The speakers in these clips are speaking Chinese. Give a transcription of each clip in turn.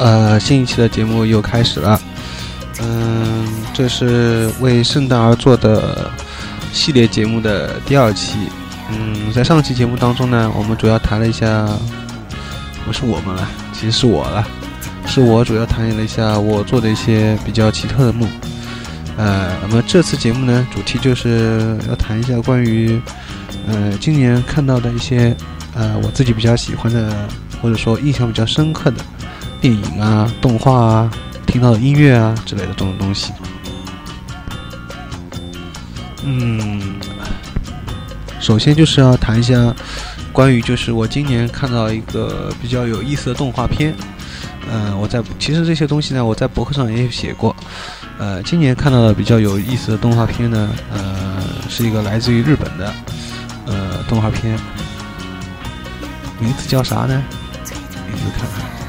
呃，新一期的节目又开始了。嗯，这是为圣诞而做的系列节目的第二期。嗯，在上期节目当中呢，我们主要谈了一下，不是我们了，其实是我了，是我主要谈了一下我做的一些比较奇特的梦。呃，那么这次节目呢，主题就是要谈一下关于，呃，今年看到的一些，呃，我自己比较喜欢的，或者说印象比较深刻的电影啊、动画啊、听到的音乐啊之类的这种东西。嗯，首先就是要谈一下关于，就是我今年看到一个比较有意思的动画片。嗯，我在其实这些东西呢，我在博客上也有写过。呃，今年看到的比较有意思的动画片呢，呃，是一个来自于日本的呃动画片，名字叫啥呢？名字看看，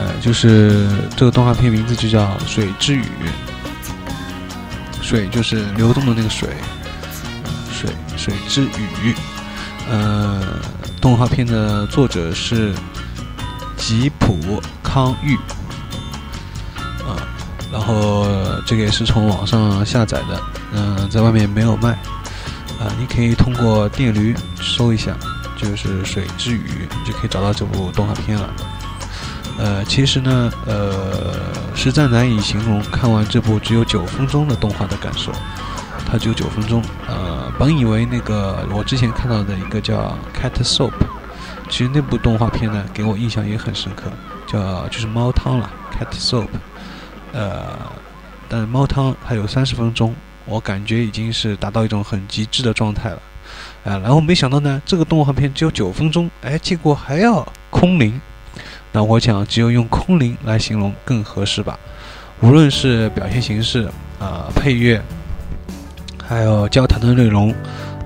呃，就是这个动画片名字就叫《水之雨》，水就是流动的那个水，水水之雨，呃。动画片的作者是吉普康裕，啊，然后这个也是从网上下载的，嗯，在外面没有卖，啊，你可以通过电驴搜一下，就是《水之语》，就可以找到这部动画片了。呃，其实呢，呃，实在难以形容看完这部只有九分钟的动画的感受。它只有九分钟，呃，本以为那个我之前看到的一个叫《Cat Soap》，其实那部动画片呢，给我印象也很深刻，叫就是猫汤了，《Cat Soap》，呃，但猫汤还有三十分钟，我感觉已经是达到一种很极致的状态了，啊，然后没想到呢，这个动画片只有九分钟，哎，结果还要空灵，那我想只有用空灵来形容更合适吧，无论是表现形式，啊，配乐。还有交谈的内容、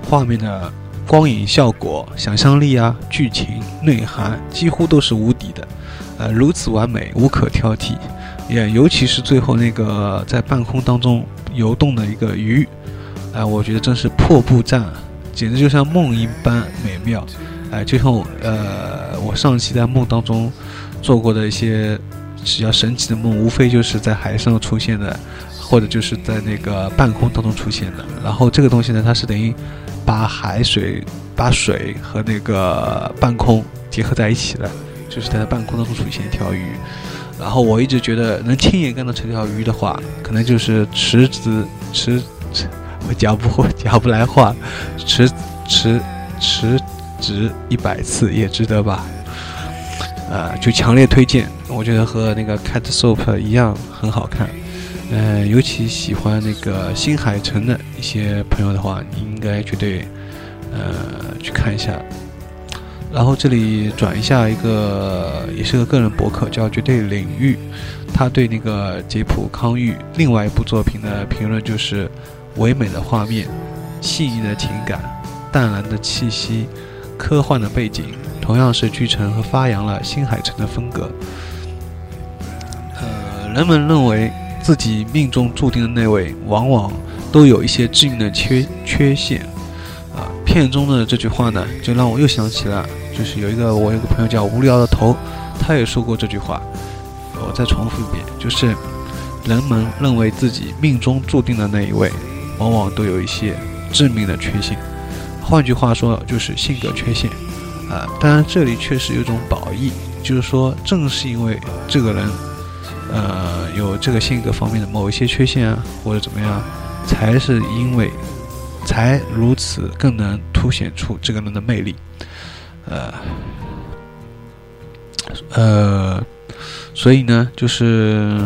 画面的光影效果、想象力啊、剧情内涵几乎都是无敌的，呃，如此完美，无可挑剔。也尤其是最后那个在半空当中游动的一个鱼，哎，我觉得真是破布赞，简直就像梦一般美妙。哎，就像呃，我上期在梦当中做过的一些比较神奇的梦，无非就是在海上出现的。或者就是在那个半空当中出现的，然后这个东西呢，它是等于把海水、把水和那个半空结合在一起的，就是在半空当中出现一条鱼。然后我一直觉得能亲眼看到这条鱼的话，可能就是池子池，我讲不 讲不来话，池池池值一百次也值得吧？呃，就强烈推荐，我觉得和那个 Cat Soap 一样很好看。呃，尤其喜欢那个新海诚的一些朋友的话，你应该绝对呃去看一下。然后这里转一下一个，也是个个人博客，叫绝对领域。他对那个吉普康裕另外一部作品的评论就是：唯美的画面、细腻的情感、淡蓝的气息、科幻的背景，同样是继承和发扬了新海诚的风格。呃，人们认为。自己命中注定的那位，往往都有一些致命的缺缺陷，啊，片中的这句话呢，就让我又想起了，就是有一个我有个朋友叫无聊的头，他也说过这句话，我再重复一遍，就是人们认为自己命中注定的那一位，往往都有一些致命的缺陷，换句话说就是性格缺陷，啊，当然这里确实有种褒义，就是说正是因为这个人。呃，有这个性格方面的某一些缺陷啊，或者怎么样，才是因为才如此更能凸显出这个人的魅力。呃，呃，所以呢，就是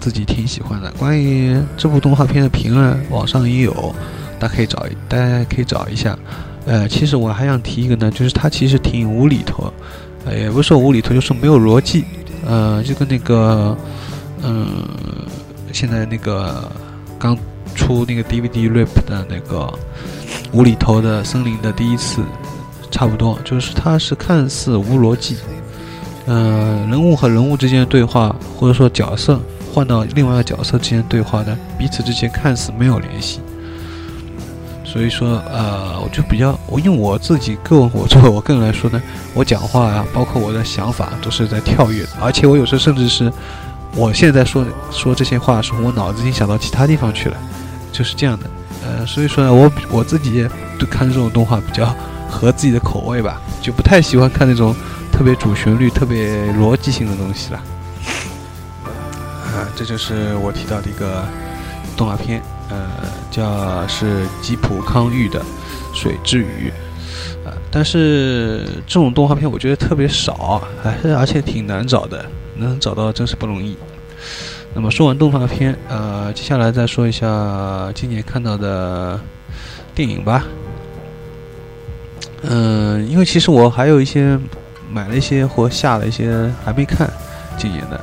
自己挺喜欢的。关于这部动画片的评论，网上也有，大家可以找，大家可以找一下。呃，其实我还想提一个呢，就是它其实挺无厘头，呃，也不是说无厘头，就是没有逻辑。呃，就跟那个，嗯，现在那个刚出那个 DVD Rip 的那个无厘头的森林的第一次差不多，就是它是看似无逻辑，呃，人物和人物之间的对话，或者说角色换到另外一个角色之间对话的，彼此之间看似没有联系，所以说呃，我就比较我因为我自己个人我作为我个人来说呢，我讲话啊，包括我的想法都是在跳跃的，而且我有时候甚至是我现在说说这些话的时候，我脑子已经想到其他地方去了，就是这样的。呃，所以说呢，我我自己对看这种动画比较合自己的口味吧，就不太喜欢看那种特别主旋律、特别逻辑性的东西了。啊，这就是我提到的一个动画片，呃，叫是吉普康裕的《水之鱼》。啊，但是这种动画片我觉得特别少，还是而且挺难找的，能找到真是不容易。那么说完动画片，呃，接下来再说一下今年看到的电影吧。嗯，因为其实我还有一些买了一些或下了一些还没看今年的，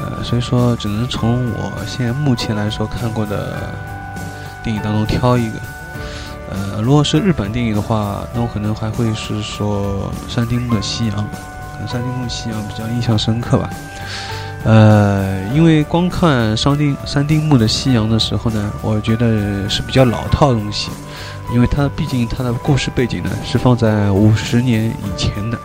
呃，所以说只能从我现在目前来说看过的电影当中挑一个。呃，如果是日本电影的话，那我可能还会是说山丁目的夕阳，可能山丁目的夕阳比较印象深刻吧。呃，因为光看三丁三丁目的夕阳的时候呢，我觉得是比较老套的东西，因为它毕竟它的故事背景呢是放在五十年以前的。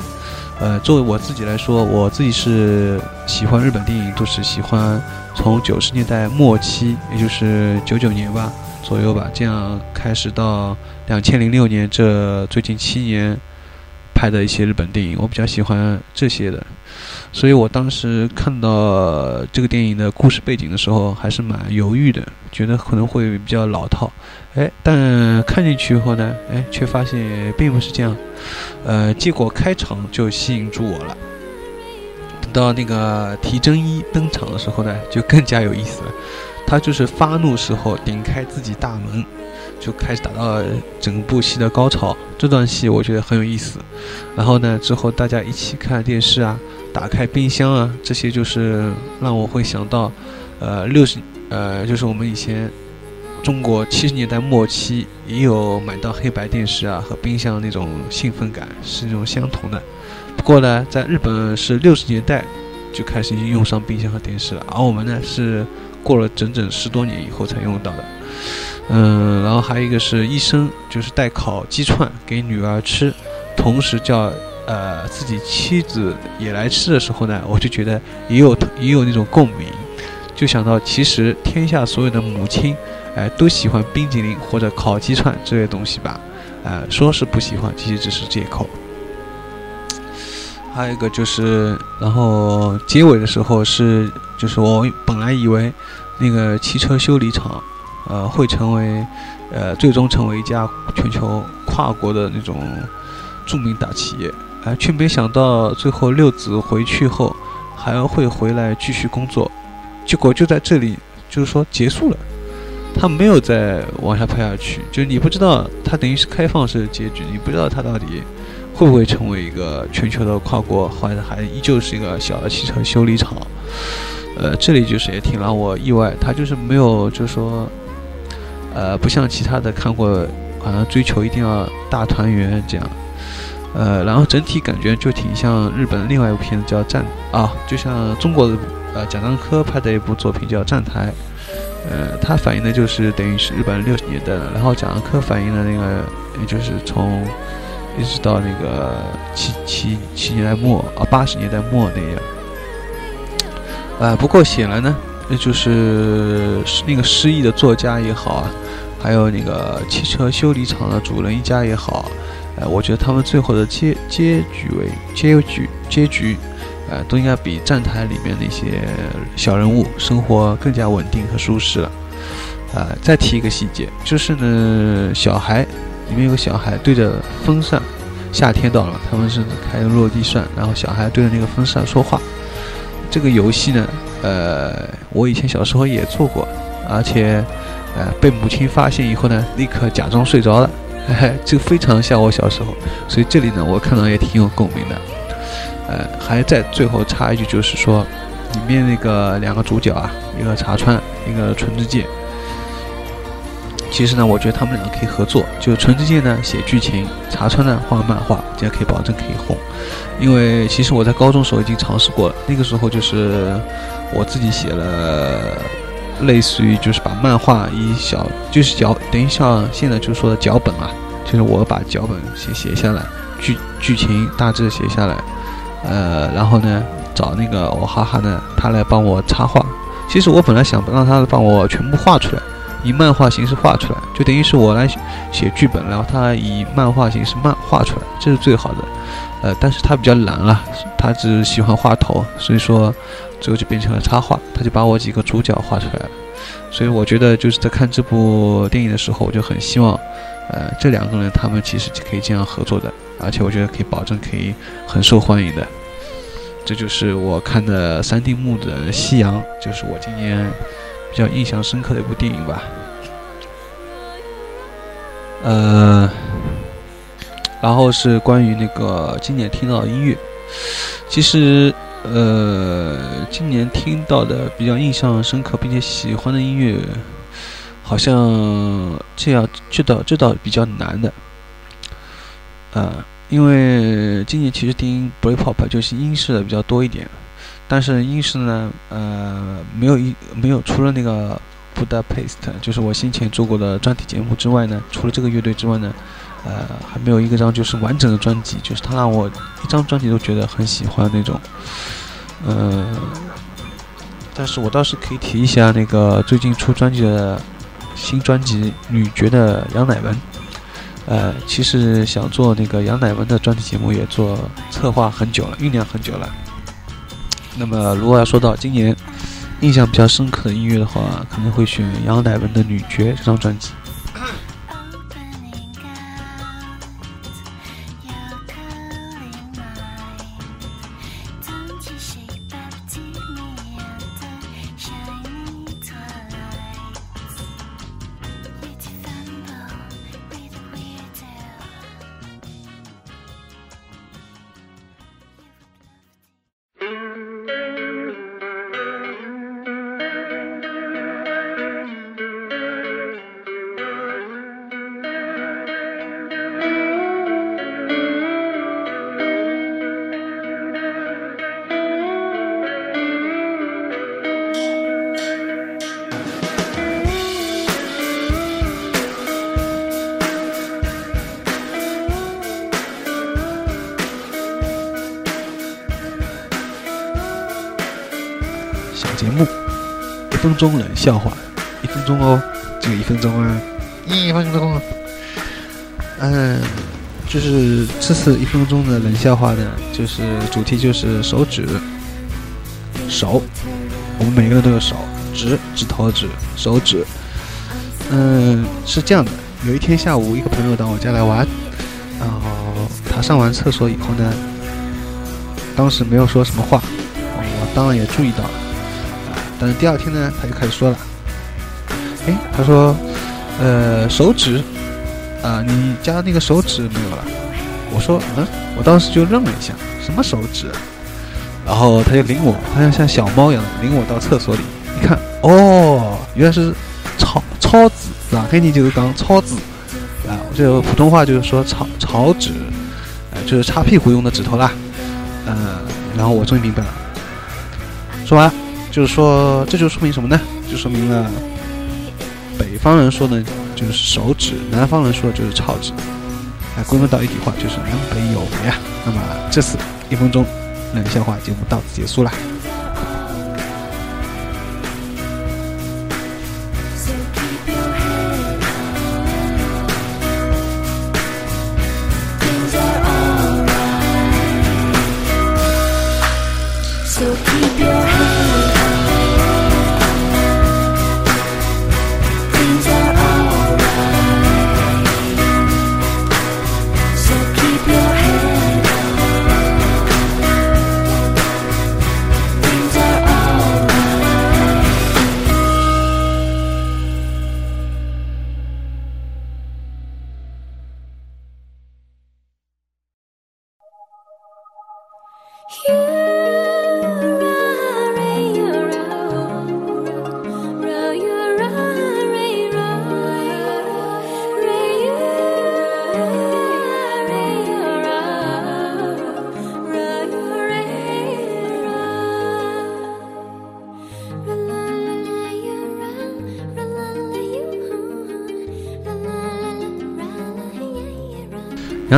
呃，作为我自己来说，我自己是喜欢日本电影，就是喜欢从九十年代末期，也就是九九年吧左右吧，这样开始到两千零六年这最近七年拍的一些日本电影，我比较喜欢这些的。所以我当时看到这个电影的故事背景的时候，还是蛮犹豫的，觉得可能会比较老套。哎，但看进去以后呢，哎，却发现并不是这样。呃，结果开场就吸引住我了。等到那个提真一登场的时候呢，就更加有意思了。他就是发怒时候顶开自己大门，就开始打到了整部戏的高潮。这段戏我觉得很有意思。然后呢，之后大家一起看电视啊。打开冰箱啊，这些就是让我会想到，呃，六十，呃，就是我们以前中国七十年代末期也有买到黑白电视啊和冰箱那种兴奋感是那种相同的。不过呢，在日本是六十年代就开始用上冰箱和电视了，而我们呢是过了整整十多年以后才用到的。嗯，然后还有一个是医生，就是带烤鸡串给女儿吃，同时叫。呃，自己妻子也来吃的时候呢，我就觉得也有也有那种共鸣，就想到其实天下所有的母亲，哎，都喜欢冰激凌或者烤鸡串这些东西吧，呃，说是不喜欢，其实只是借口。还有一个就是，然后结尾的时候是，就是我本来以为那个汽车修理厂，呃，会成为，呃，最终成为一家全球跨国的那种著名大企业。哎，却没想到最后六子回去后还会回来继续工作，结果就在这里，就是说结束了，他没有再往下拍下去，就是你不知道他等于是开放式的结局，你不知道他到底会不会成为一个全球的跨国，或者还依旧是一个小的汽车修理厂。呃，这里就是也挺让我意外，他就是没有，就是说，呃，不像其他的看过，好像追求一定要大团圆这样。呃，然后整体感觉就挺像日本另外一部片子叫《站》啊，就像中国的呃贾樟柯拍的一部作品叫《站台》，呃，它反映的就是等于是日本六十年代的，然后贾樟柯反映的那个也就是从一直到那个七七七年代末啊八十年代末那样，啊，不过显然呢，那就是那个失忆的作家也好啊，还有那个汽车修理厂的主人一家也好。呃，我觉得他们最后的结结局为结局结局，呃，都应该比站台里面那些小人物生活更加稳定和舒适了。啊，再提一个细节，就是呢，小孩里面有个小孩对着风扇，夏天到了，他们是开着落地扇，然后小孩对着那个风扇说话。这个游戏呢，呃，我以前小时候也做过，而且，呃，被母亲发现以后呢，立刻假装睡着了。就非常像我小时候，所以这里呢，我看到也挺有共鸣的。呃，还在最后插一句，就是说，里面那个两个主角啊，一个茶川，一个纯之介。其实呢，我觉得他们两个可以合作，就是纯之介呢写剧情，茶川呢画漫画，这样可以保证可以红。因为其实我在高中时候已经尝试过了，那个时候就是我自己写了类似于就是把漫画以小就是脚等于像现在就说的脚本啊，就是我把脚本先写下来，剧剧情大致写下来，呃，然后呢找那个我哈哈呢他来帮我插画。其实我本来想让他帮我全部画出来，以漫画形式画出来，就等于是我来写剧本，然后他以漫画形式漫画出来，这是最好的。呃，但是他比较懒了，他只喜欢画头，所以说最后就变成了插画，他就把我几个主角画出来了。所以我觉得就是在看这部电影的时候，我就很希望，呃，这两个人他们其实可以这样合作的，而且我觉得可以保证可以很受欢迎的。这就是我看的三丁目的《夕阳》，就是我今年比较印象深刻的一部电影吧。呃，然后是关于那个今年听到的音乐，其实呃，今年听到的比较印象深刻并且喜欢的音乐，好像这样这倒这倒比较难的，呃。因为今年其实听 Britpop 就是英式的比较多一点，但是英式呢，呃，没有一没有除了那个 Budapest，就是我先前做过的专题节目之外呢，除了这个乐队之外呢，呃，还没有一个张就是完整的专辑，就是他让我一张专辑都觉得很喜欢那种，呃，但是我倒是可以提一下那个最近出专辑的新专辑《女爵》的杨乃文。呃，其实想做那个杨乃文的专题节目，也做策划很久了，酝酿很久了。那么，如果要说到今年印象比较深刻的音乐的话，可能会选杨乃文的《女爵》这张专辑。分钟冷笑话，一分钟哦，只有一分钟啊，一分钟。嗯，就是这次一分钟的冷笑话呢，就是主题就是手指，手，我们每个人都有手指，指头指，手指。嗯，是这样的，有一天下午，一个朋友到我家来玩，然后他上完厕所以后呢，当时没有说什么话，我当然也注意到了。但是第二天呢，他就开始说了，哎，他说，呃，手指，啊，你家那个手指没有了？我说，嗯，我当时就愣了一下，什么手指？然后他就领我，好像像小猫一样领我到厕所里，一看，哦，原来是草草纸，是吧？肯定就是讲草纸，啊，就普通话就是说草草纸，呃，就是擦屁股用的指头啦，嗯，然后我终于明白了，说完。就是说，这就说明什么呢？就说明了北方人说的就是手指，南方人说的就是草指。哎，归根到一句话，就是南北有别啊。那么这次一分钟冷笑话节目到此结束了。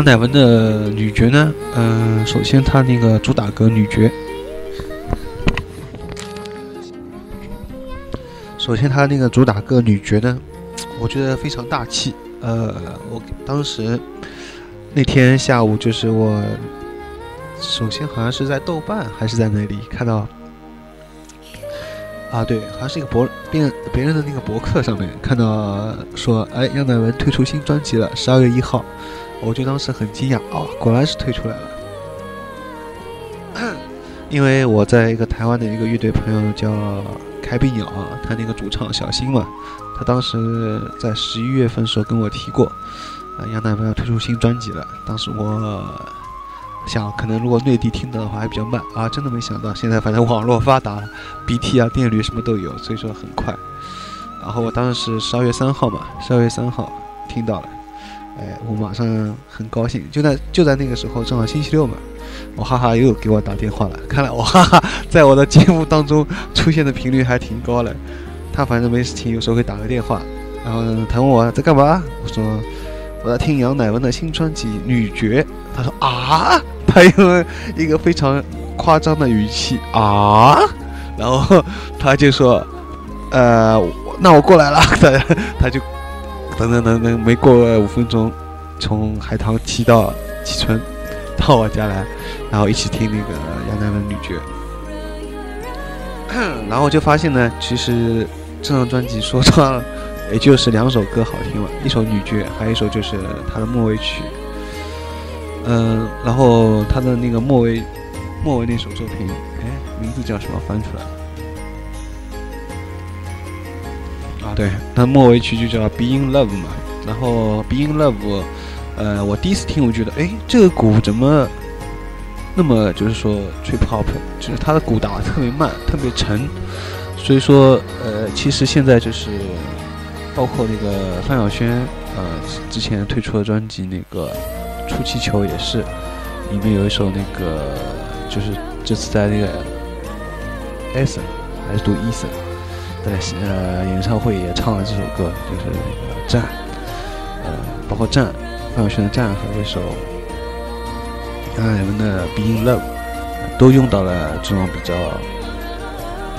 乃文的女爵呢，嗯、首先她那个主打歌女爵，首先她那个主打歌女爵呢，我觉得非常大气。呃，我当时那天下午就是我，首先好像是在豆瓣还是在那里看到。啊，对，好像是一个博别别人的那个博客上面看到说，哎，杨乃文推出新专辑了，十二月一号，我就当时很惊讶啊，果然是推出来了。因为我在一个台湾的一个乐队朋友叫开闭鸟啊，他那个主唱小新嘛，他当时在十一月份时候跟我提过，啊，杨乃文要推出新专辑了。当时我想，可能如果内地听到的话还比较慢啊，真的没想到，现在反正网络发达了，BT 啊、电驴什么都有，所以说很快。然后我当时十二月三号嘛，十二月三号听到了，哎，我马上很高兴，就在就在那个时候，正好星期六嘛，我哈哈又给我打电话了，看来我哈哈在我的节目当中出现的频率还挺高的。他反正没事情，有时候会打个电话，然后呢他问我在干嘛，我说我在听杨乃文的新专辑《女爵》，他说啊，他用一个非常夸张的语气啊，然后他就说，呃，那我过来了，他 他就等等等等，没过五分钟，从海棠骑到蕲春，到我家来，然后一起听那个杨乃文《女爵》，然后就发现呢，其实这张专辑说唱。也就是两首歌好听了，一首《女爵》，还有一首就是他的末尾曲。嗯，然后他的那个末尾，末尾那首作品，哎，名字叫什么？翻出来对，他末尾曲就叫《Being Love》嘛。然后《Being Love》，呃，我第一次听，我觉得，哎，这个鼓怎么那么就是说 trip hop，就是它的鼓打得特别慢，特别沉。所以说，呃，其实现在就是。包括那个范晓萱，呃，之前推出的专辑那个《出气球》也是，里面有一首那个，就是这次在那个 Eason 还是读 Eason 在呃演唱会也唱了这首歌，就是那个《战》，呃，包括《战》，范晓萱的《战》和这首杨乃文的《Being Love》，都用到了这种比较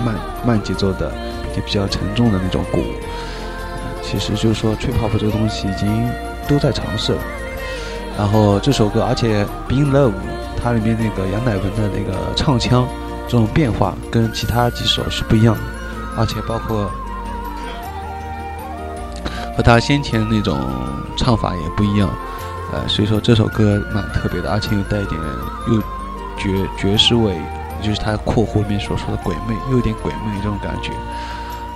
慢慢节奏的，也比较沉重的那种鼓。其实就是说，trip hop 这个东西已经都在尝试了。然后这首歌，而且《Being Love》它里面那个杨乃文的那个唱腔这种变化，跟其他几首是不一样的，而且包括和他先前那种唱法也不一样。呃，所以说这首歌蛮特别的，而且又带一点又爵爵士味，就是他括弧里面所说的鬼魅，又有点鬼魅这种感觉。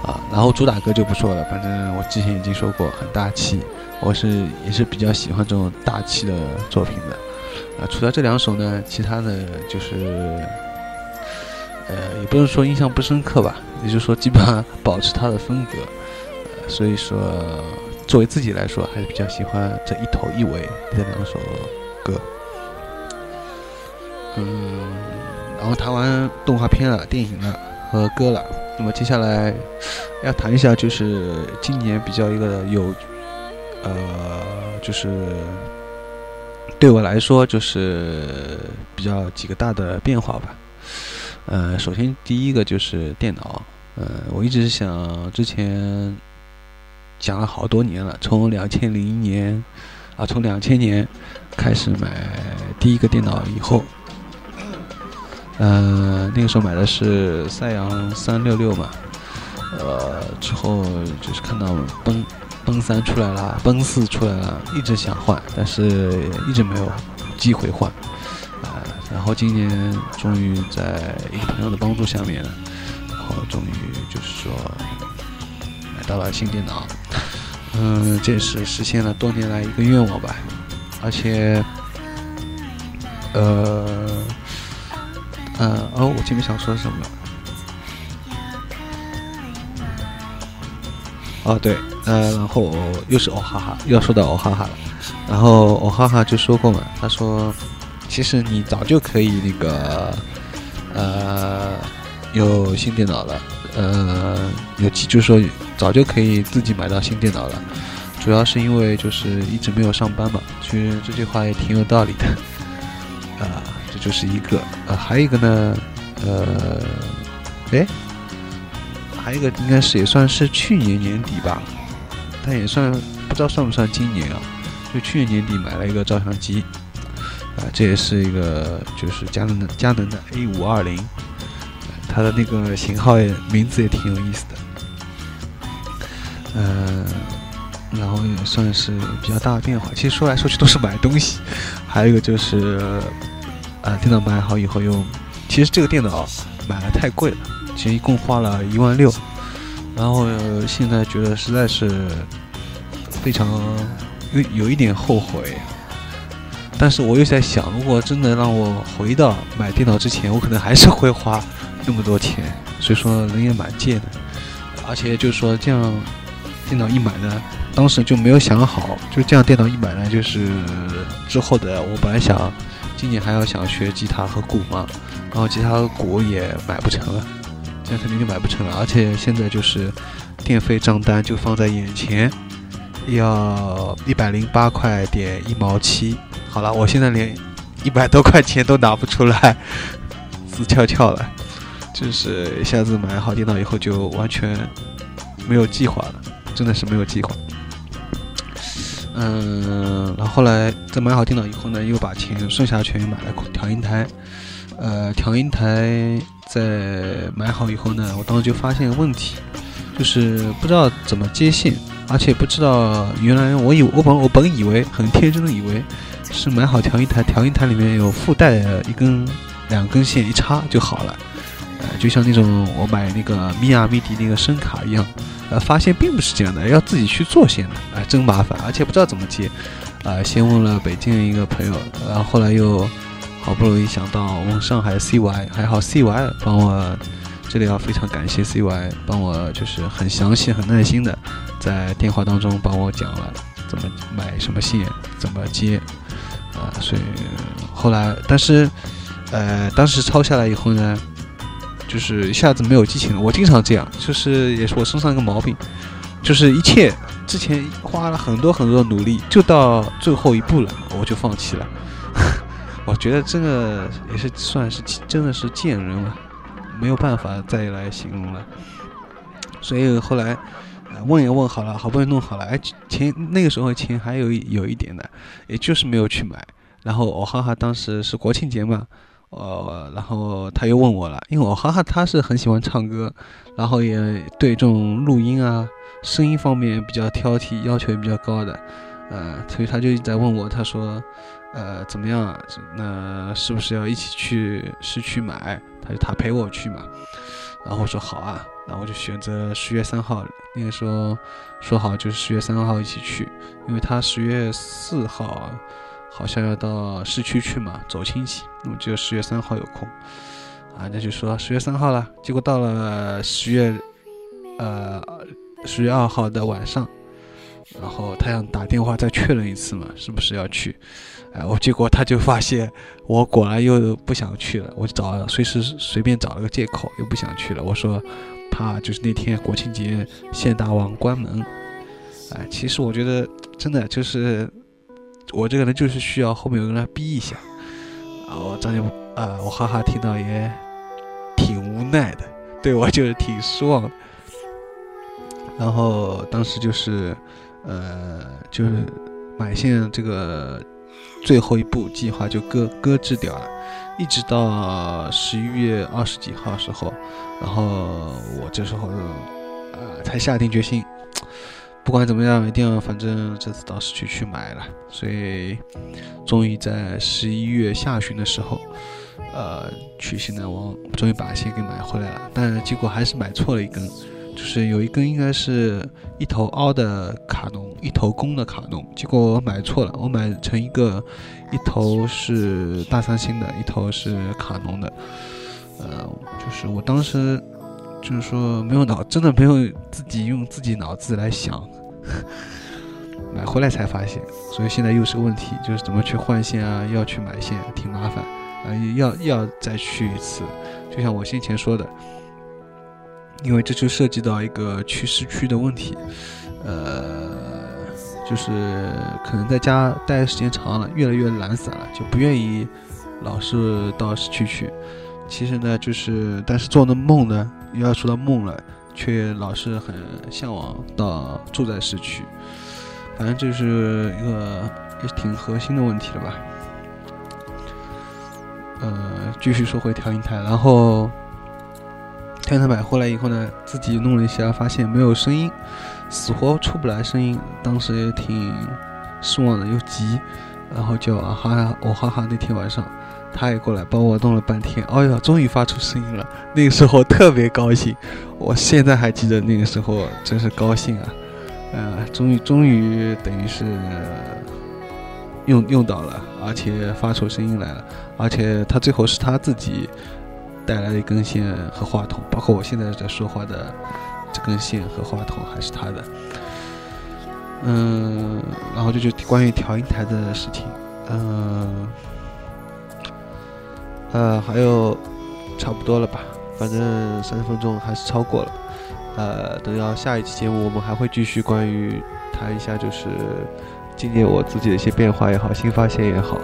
啊，然后主打歌就不说了，反正我之前已经说过很大气，我是也是比较喜欢这种大气的作品的。啊，除了这两首呢，其他的就是，呃，也不能说印象不深刻吧，也就是说基本上保持它的风格。所以说作为自己来说，还是比较喜欢这一头一尾这两首歌。嗯，然后谈完动画片了、电影了和歌了。那么接下来要谈一下，就是今年比较一个有，呃，就是对我来说就是比较几个大的变化吧。呃，首先第一个就是电脑，呃，我一直想之前讲了好多年了，从两千零一年啊，从两千年开始买第一个电脑以后。呃，那个时候买的是赛扬三六六嘛，呃，之后就是看到奔奔三出来了，奔四出来了，一直想换，但是一直没有机会换，啊，然后今年终于在一个朋友的帮助下面，然后终于就是说买到了新电脑，嗯，这也是实现了多年来一个愿望吧，而且，呃。呃哦，我前面想说什么？哦对，呃，然后又是哦哈哈，又要说到哦哈哈了。然后哦哈哈就说过嘛，他说，其实你早就可以那个，呃，有新电脑了，呃，有就是说早就可以自己买到新电脑了，主要是因为就是一直没有上班嘛。其实这句话也挺有道理的，啊，这就是一个。呃，还有一个呢，呃，哎，还有一个应该是也算是去年年底吧，但也算不知道算不算今年啊？就去年年底买了一个照相机，啊，这也是一个就是佳能的佳能的 A 五二零，它的那个型号也名字也挺有意思的。嗯，然后也算是比较大的变化。其实说来说去都是买东西，还有一个就是，呃，电脑买好以后又，其实这个电脑买了太贵了，其实一共花了一万六，然后现在觉得实在是非常有有一点后悔，但是我又在想，如果真的让我回到买电脑之前，我可能还是会花那么多钱，所以说人也蛮贱的，而且就是说这样。电脑一买呢，当时就没有想好，就这样电脑一买呢，就是之后的我本来想今年还要想学吉他和鼓嘛，然后吉他和鼓也买不成了，这样肯定就买不成了，而且现在就是电费账单就放在眼前，要一百零八块点一毛七，好了，我现在连一百多块钱都拿不出来，死翘翘了，就是一下子买好电脑以后就完全没有计划了。真的是没有计划，嗯，然后后来在买好电脑以后呢，又把钱剩下的钱买了调音台，呃，调音台在买好以后呢，我当时就发现问题，就是不知道怎么接线，而且不知道原来我以我本我本以为很天真的以为是买好调音台，调音台里面有附带的一根两根线一插就好了，就像那种我买那个米亚米迪那个声卡一样。呃，发现并不是这样的，要自己去做线的，啊，真麻烦，而且不知道怎么接，啊，先问了北京的一个朋友，然后后来又好不容易想到问上海 CY，还好 CY 帮我，这里要非常感谢 CY 帮我，就是很详细、很耐心的在电话当中帮我讲了怎么买什么线，怎么接，啊，所以后来，但是，呃，当时抄下来以后呢。就是一下子没有激情了。我经常这样，就是也是我身上一个毛病，就是一切之前花了很多很多的努力，就到最后一步了，我就放弃了。我觉得这个也是算是真的是贱人了，没有办法再来形容了。所以后来问也问好了，好不容易弄好了，哎，钱那个时候钱还有有一点的，也就是没有去买。然后我哈哈当时是国庆节嘛。呃，然后他又问我了，因为我哈哈他是很喜欢唱歌，然后也对这种录音啊、声音方面比较挑剔，要求也比较高的，呃，所以他就一直在问我，他说，呃，怎么样啊？那是不是要一起去市区买？他就他陪我去嘛，然后我说好啊，然后我就选择十月三号，那个时候说好就是十月三号一起去，因为他十月四号。好像要到市区去嘛，走亲戚，那么只有十月三号有空，啊，那就说十月三号了。结果到了十月，呃，十月二号的晚上，然后他想打电话再确认一次嘛，是不是要去？哎，我结果他就发现我果然又不想去了，我找随时随便找了个借口又不想去了。我说怕就是那天国庆节县大王关门，哎，其实我觉得真的就是。我这个人就是需要后面有人来逼一下，啊，我张姐啊，我哈哈听到也挺无奈的，对我就是挺失望的。然后当时就是，呃，就是买线这个最后一步计划就搁搁置掉了，一直到十一月二十几号时候，然后我这时候呃才下定决心。不管怎么样，一定要，反正这次到市区去买了，所以终于在十一月下旬的时候，呃，去现代王终于把线给买回来了。但结果还是买错了一根，就是有一根应该是一头凹的卡农，一头公的卡农，结果我买错了，我买成一个一头是大三星的，一头是卡农的，呃，就是我当时。就是说没有脑，真的没有自己用自己脑子来想，买回来才发现，所以现在又是个问题，就是怎么去换线啊，要去买线，挺麻烦，啊，要要再去一次。就像我先前说的，因为这就涉及到一个去市区的问题，呃，就是可能在家待的时间长了，越来越懒散了，就不愿意老是到市区去。其实呢，就是但是做的梦呢，要说到梦了，却老是很向往到住在市区。反正这是一个也挺核心的问题了吧。呃，继续说回调音台，然后调音台买回来以后呢，自己弄了一下，发现没有声音，死活出不来声音，当时也挺失望的，又急，然后就啊哈哈，我哈哈那天晚上他也过来帮我弄了半天，哎呀，终于发出声音了，那个时候特别高兴，我现在还记得那个时候真是高兴啊，呃，终于终于等于是。用用到了，而且发出声音来了，而且他最后是他自己带来的一根线和话筒，包括我现在在说话的这根线和话筒还是他的。嗯，然后这就关于调音台的事情，嗯，呃，还有差不多了吧，反正三十分钟还是超过了。呃，等到下一期节目，我们还会继续关于谈一下，就是。今年我自己的一些变化也好，新发现也好，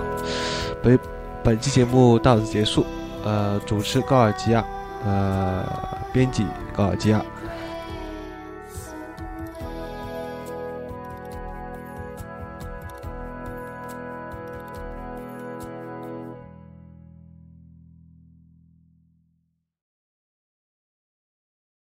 本本期节目到此结束。呃，主持高尔基亚，呃，编辑高尔基亚。